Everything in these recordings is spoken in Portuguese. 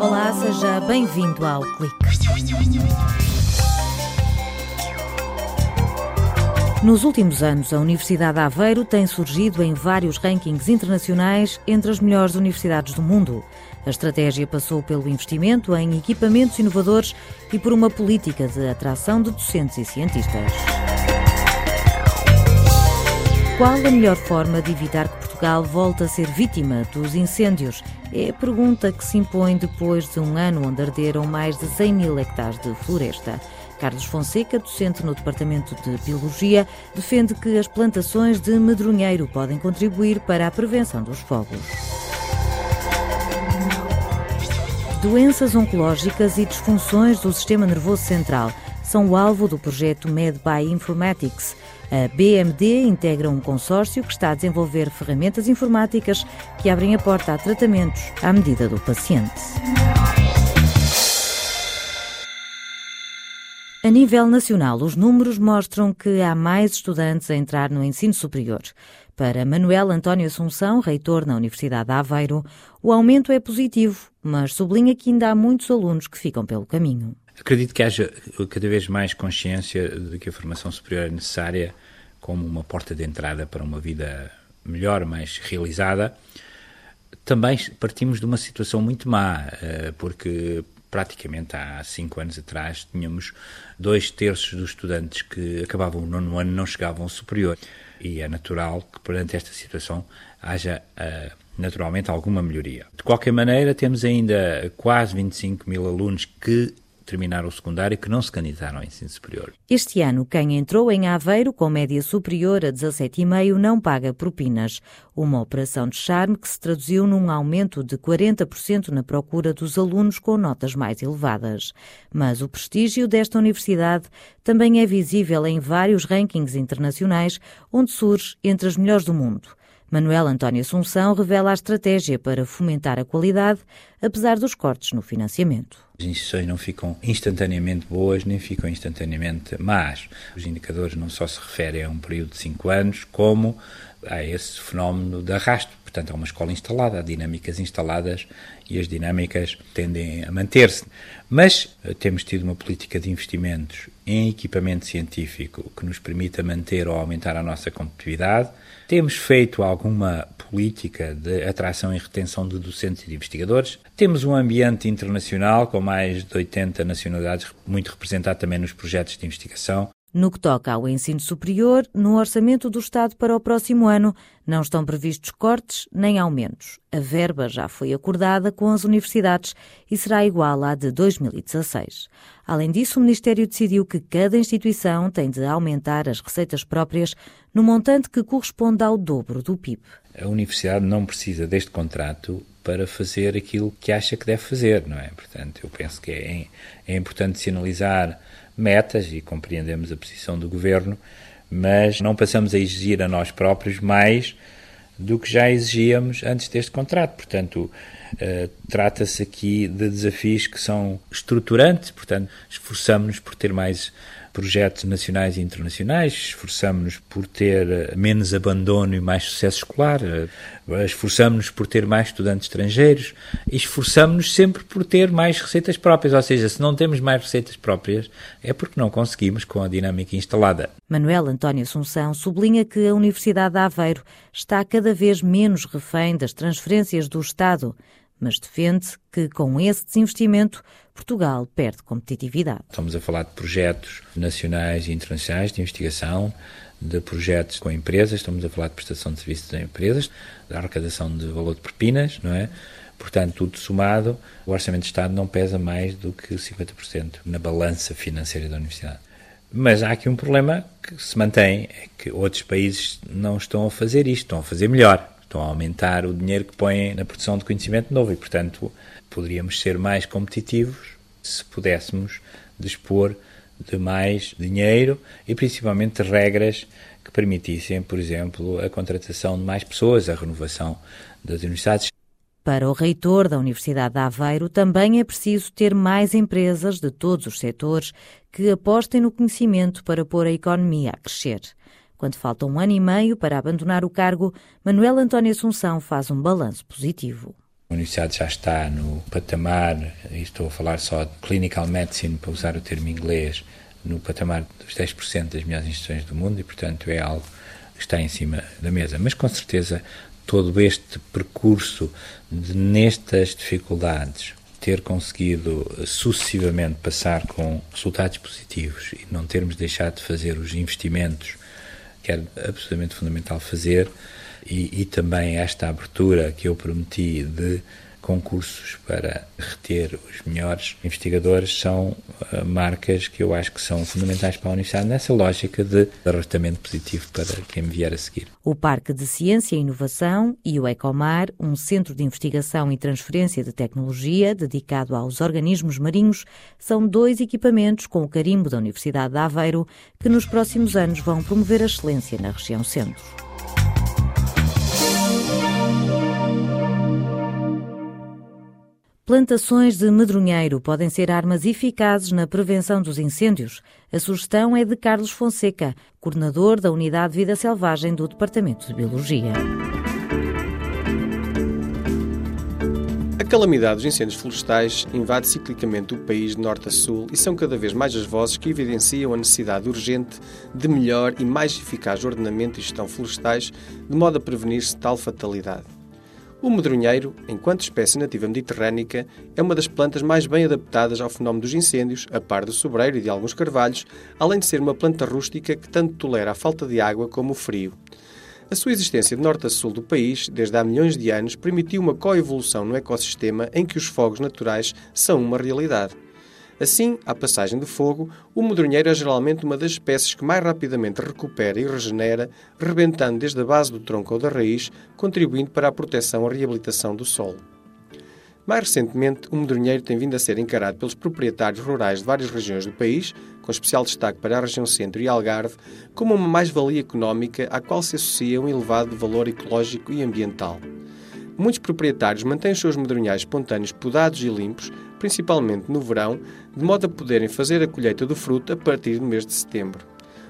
Olá, seja bem-vindo ao Clique. Nos últimos anos, a Universidade de Aveiro tem surgido em vários rankings internacionais entre as melhores universidades do mundo. A estratégia passou pelo investimento em equipamentos inovadores e por uma política de atração de docentes e cientistas. Qual a melhor forma de evitar que Portugal volte a ser vítima dos incêndios? É a pergunta que se impõe depois de um ano onde arderam mais de 100 mil hectares de floresta. Carlos Fonseca, docente no Departamento de Biologia, defende que as plantações de medronheiro podem contribuir para a prevenção dos fogos. Doenças oncológicas e disfunções do sistema nervoso central são o alvo do projeto MedBy Informatics. A BMD integra um consórcio que está a desenvolver ferramentas informáticas que abrem a porta a tratamentos à medida do paciente. A nível nacional, os números mostram que há mais estudantes a entrar no ensino superior. Para Manuel António Assunção, reitor na Universidade de Aveiro, o aumento é positivo, mas sublinha que ainda há muitos alunos que ficam pelo caminho. Acredito que haja cada vez mais consciência de que a formação superior é necessária como uma porta de entrada para uma vida melhor, mais realizada. Também partimos de uma situação muito má, eh, porque praticamente há cinco anos atrás tínhamos dois terços dos estudantes que acabavam o nono ano não chegavam ao superior. E é natural que perante esta situação haja uh, naturalmente alguma melhoria. De qualquer maneira, temos ainda quase 25 mil alunos que terminaram o secundário que não se candidataram ao ensino superior. Este ano, quem entrou em Aveiro com média superior a 17,5 não paga propinas. Uma operação de charme que se traduziu num aumento de 40% na procura dos alunos com notas mais elevadas. Mas o prestígio desta universidade também é visível em vários rankings internacionais, onde surge entre as melhores do mundo. Manuel António Assunção revela a estratégia para fomentar a qualidade, apesar dos cortes no financiamento. As instituições não ficam instantaneamente boas, nem ficam instantaneamente más. Os indicadores não só se referem a um período de cinco anos, como a esse fenómeno de arrasto. Portanto, é uma escola instalada, há dinâmicas instaladas e as dinâmicas tendem a manter-se. Mas eh, temos tido uma política de investimentos em equipamento científico que nos permita manter ou aumentar a nossa competitividade. Temos feito alguma política de atração e retenção de docentes e de investigadores. Temos um ambiente internacional com mais de 80 nacionalidades, muito representado também nos projetos de investigação. No que toca ao ensino superior, no orçamento do Estado para o próximo ano não estão previstos cortes nem aumentos. A verba já foi acordada com as universidades e será igual à de 2016. Além disso, o Ministério decidiu que cada instituição tem de aumentar as receitas próprias no montante que corresponde ao dobro do PIB. A universidade não precisa deste contrato para fazer aquilo que acha que deve fazer, não é? Portanto, eu penso que é, é importante sinalizar metas e compreendemos a posição do governo, mas não passamos a exigir a nós próprios mais do que já exigíamos antes deste contrato. Portanto, uh, trata-se aqui de desafios que são estruturantes, portanto, esforçamos-nos por ter mais projetos nacionais e internacionais, esforçamos-nos por ter eh, menos abandono e mais sucesso escolar, eh, esforçamos-nos por ter mais estudantes estrangeiros e esforçamos-nos sempre por ter mais receitas próprias, ou seja, se não temos mais receitas próprias é porque não conseguimos com a dinâmica instalada. Manuel António Assunção sublinha que a Universidade de Aveiro está cada vez menos refém das transferências do Estado mas defende que com esse desinvestimento Portugal perde competitividade. Estamos a falar de projetos nacionais e internacionais de investigação, de projetos com empresas, estamos a falar de prestação de serviços a empresas, da arrecadação de valor de propinas, não é? Portanto, tudo somado, o Orçamento de Estado não pesa mais do que 50% na balança financeira da Universidade. Mas há aqui um problema que se mantém, é que outros países não estão a fazer isto, estão a fazer melhor estão a aumentar o dinheiro que põem na produção de conhecimento novo e, portanto, poderíamos ser mais competitivos se pudéssemos dispor de mais dinheiro e principalmente regras que permitissem, por exemplo, a contratação de mais pessoas, a renovação das universidades. Para o reitor da Universidade de Aveiro, também é preciso ter mais empresas de todos os setores que apostem no conhecimento para pôr a economia a crescer. Quando falta um ano e meio para abandonar o cargo, Manuel António Assunção faz um balanço positivo. A universidade já está no patamar, e estou a falar só de clinical medicine, para usar o termo inglês, no patamar dos 10% das melhores instituições do mundo e, portanto, é algo que está em cima da mesa. Mas, com certeza, todo este percurso de, nestas dificuldades, ter conseguido sucessivamente passar com resultados positivos e não termos deixado de fazer os investimentos que era absolutamente fundamental fazer, e, e também esta abertura que eu prometi de concursos para reter os melhores investigadores são uh, marcas que eu acho que são fundamentais para a Universidade nessa lógica de arrastamento positivo para quem vier a seguir. O Parque de Ciência e Inovação e o Ecomar, um centro de investigação e transferência de tecnologia dedicado aos organismos marinhos, são dois equipamentos com o carimbo da Universidade de Aveiro que nos próximos anos vão promover a excelência na região centro. Plantações de medronheiro podem ser armas eficazes na prevenção dos incêndios. A sugestão é de Carlos Fonseca, coordenador da Unidade de Vida Selvagem do Departamento de Biologia. A calamidade dos incêndios florestais invade ciclicamente o país de norte a sul e são cada vez mais as vozes que evidenciam a necessidade urgente de melhor e mais eficaz ordenamento e gestão florestais, de modo a prevenir-se tal fatalidade. O medronheiro, enquanto espécie nativa mediterrânica, é uma das plantas mais bem adaptadas ao fenómeno dos incêndios, a par do sobreiro e de alguns carvalhos, além de ser uma planta rústica que tanto tolera a falta de água como o frio. A sua existência de norte a sul do país, desde há milhões de anos, permitiu uma coevolução no ecossistema em que os fogos naturais são uma realidade. Assim, à passagem do fogo, o medronheiro é geralmente uma das espécies que mais rapidamente recupera e regenera, rebentando desde a base do tronco ou da raiz, contribuindo para a proteção e reabilitação do solo. Mais recentemente, o medronheiro tem vindo a ser encarado pelos proprietários rurais de várias regiões do país, com especial destaque para a região centro e Algarve, como uma mais-valia económica à qual se associa um elevado valor ecológico e ambiental. Muitos proprietários mantêm os seus medronhais espontâneos podados e limpos, principalmente no verão, de modo a poderem fazer a colheita do fruto a partir do mês de setembro.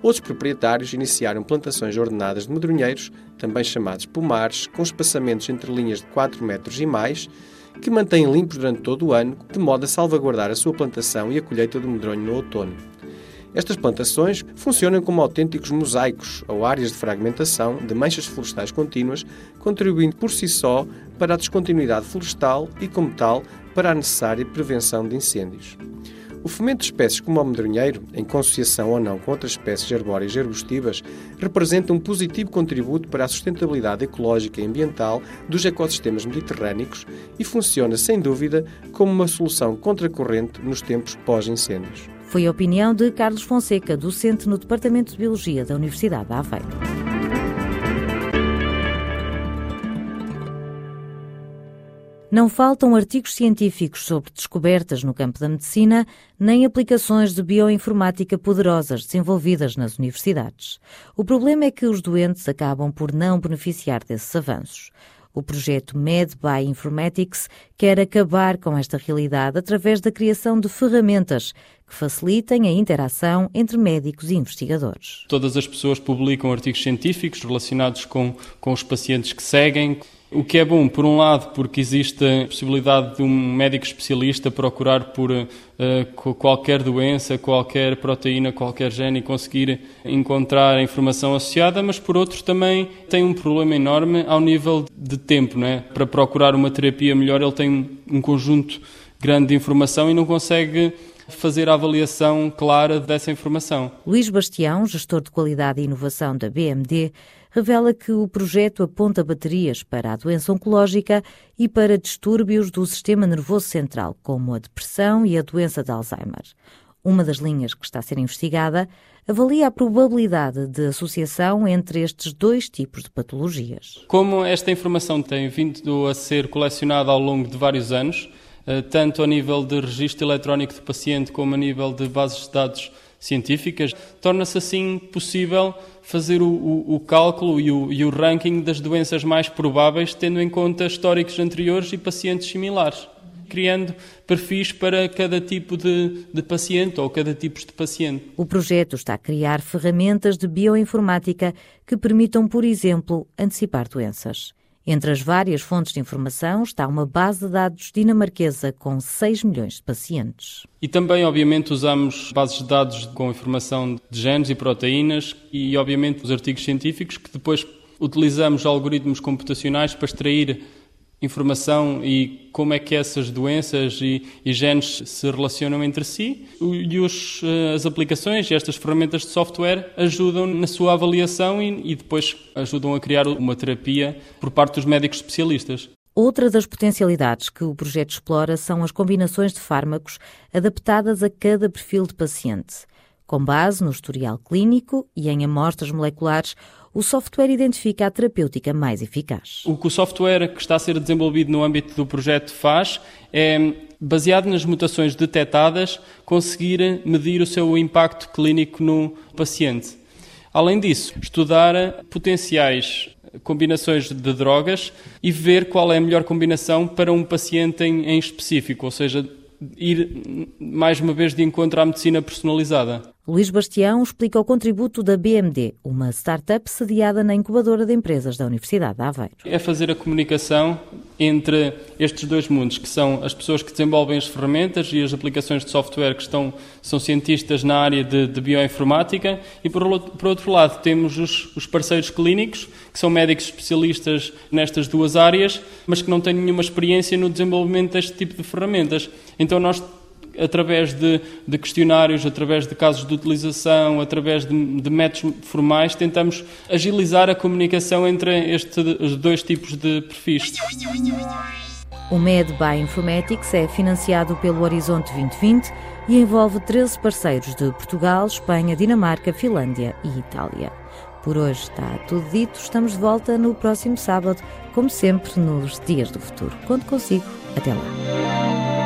Outros proprietários iniciaram plantações ordenadas de medronheiros, também chamados pomares, com espaçamentos entre linhas de 4 metros e mais, que mantêm limpos durante todo o ano, de modo a salvaguardar a sua plantação e a colheita do medronho no outono. Estas plantações funcionam como autênticos mosaicos ou áreas de fragmentação de manchas florestais contínuas, contribuindo por si só para a descontinuidade florestal e, como tal, para a necessária prevenção de incêndios. O fomento de espécies como o medronheiro, em consociação ou não com outras espécies arbóreas e arbustivas, representa um positivo contributo para a sustentabilidade ecológica e ambiental dos ecossistemas mediterrâneos e funciona, sem dúvida, como uma solução contracorrente nos tempos pós-incêndios. Foi a opinião de Carlos Fonseca, docente no Departamento de Biologia da Universidade de Aveiro. Não faltam artigos científicos sobre descobertas no campo da medicina, nem aplicações de bioinformática poderosas desenvolvidas nas universidades. O problema é que os doentes acabam por não beneficiar desses avanços. O projeto Med by Informatics quer acabar com esta realidade através da criação de ferramentas que facilitem a interação entre médicos e investigadores. Todas as pessoas publicam artigos científicos relacionados com, com os pacientes que seguem. O que é bom, por um lado, porque existe a possibilidade de um médico especialista procurar por uh, qualquer doença, qualquer proteína, qualquer gene e conseguir encontrar a informação associada, mas por outro também tem um problema enorme ao nível de tempo, não é? Para procurar uma terapia melhor, ele tem um conjunto grande de informação e não consegue fazer a avaliação clara dessa informação. Luís Bastião, gestor de qualidade e inovação da BMD, revela que o projeto aponta baterias para a doença oncológica e para distúrbios do sistema nervoso central, como a depressão e a doença de Alzheimer. Uma das linhas que está a ser investigada avalia a probabilidade de associação entre estes dois tipos de patologias. Como esta informação tem vindo a ser colecionada ao longo de vários anos, eh, tanto a nível de registro eletrónico do paciente como a nível de bases de dados científicas, torna-se assim possível fazer o, o, o cálculo e o, e o, ranking das doenças mais prováveis, tendo em conta históricos anteriores e pacientes similares, criando perfis para cada tipo de, de paciente ou cada tipo de paciente. O projeto está a criar ferramentas de bioinformática que permitam, por exemplo, antecipar doenças. Entre as várias fontes de informação está uma base de dados dinamarquesa com 6 milhões de pacientes. E também, obviamente, usamos bases de dados com informação de genes e proteínas e, obviamente, os artigos científicos que depois utilizamos algoritmos computacionais para extrair informação e como é que essas doenças e, e genes se relacionam entre si e os, eh, as aplicações e estas ferramentas de software ajudam na sua avaliação e, e depois ajudam a criar uma terapia por parte dos médicos especialistas. Outra das potencialidades que o projeto explora são as combinações de fármacos adaptadas a cada perfil de paciente. Com base no historial clínico e em amostras moleculares, o software identifica a terapêutica mais eficaz. O que o software que está a ser desenvolvido no âmbito do projeto faz é, baseado nas mutações detectadas, conseguir medir o seu impacto clínico no paciente. Além disso, estudar potenciais combinações de drogas e ver qual é a melhor combinação para um paciente em, em específico, ou seja, ir mais uma vez de encontro à medicina personalizada. Luís Bastião explica o contributo da BMD, uma startup sediada na incubadora de empresas da Universidade de Aveiro. É fazer a comunicação entre estes dois mundos, que são as pessoas que desenvolvem as ferramentas e as aplicações de software que estão, são cientistas na área de, de bioinformática, e por, por, outro lado temos os, os parceiros clínicos, que são médicos especialistas nestas duas áreas, mas que não têm nenhuma experiência no desenvolvimento deste tipo de ferramentas. Então nós através de, de, questionários, através de casos de utilização, através de, de, métodos formais, tentamos agilizar a comunicação entre estes dois tipos de perfis. O MED Bioinformatics é financiado pelo Horizonte 2020 e envolve 13 parceiros de Portugal, Espanha, Dinamarca, Finlândia e Itália. Por hoje está tudo dito. Estamos de volta no próximo sábado, como sempre, nos Dias do Futuro. Quando consigo. Até lá.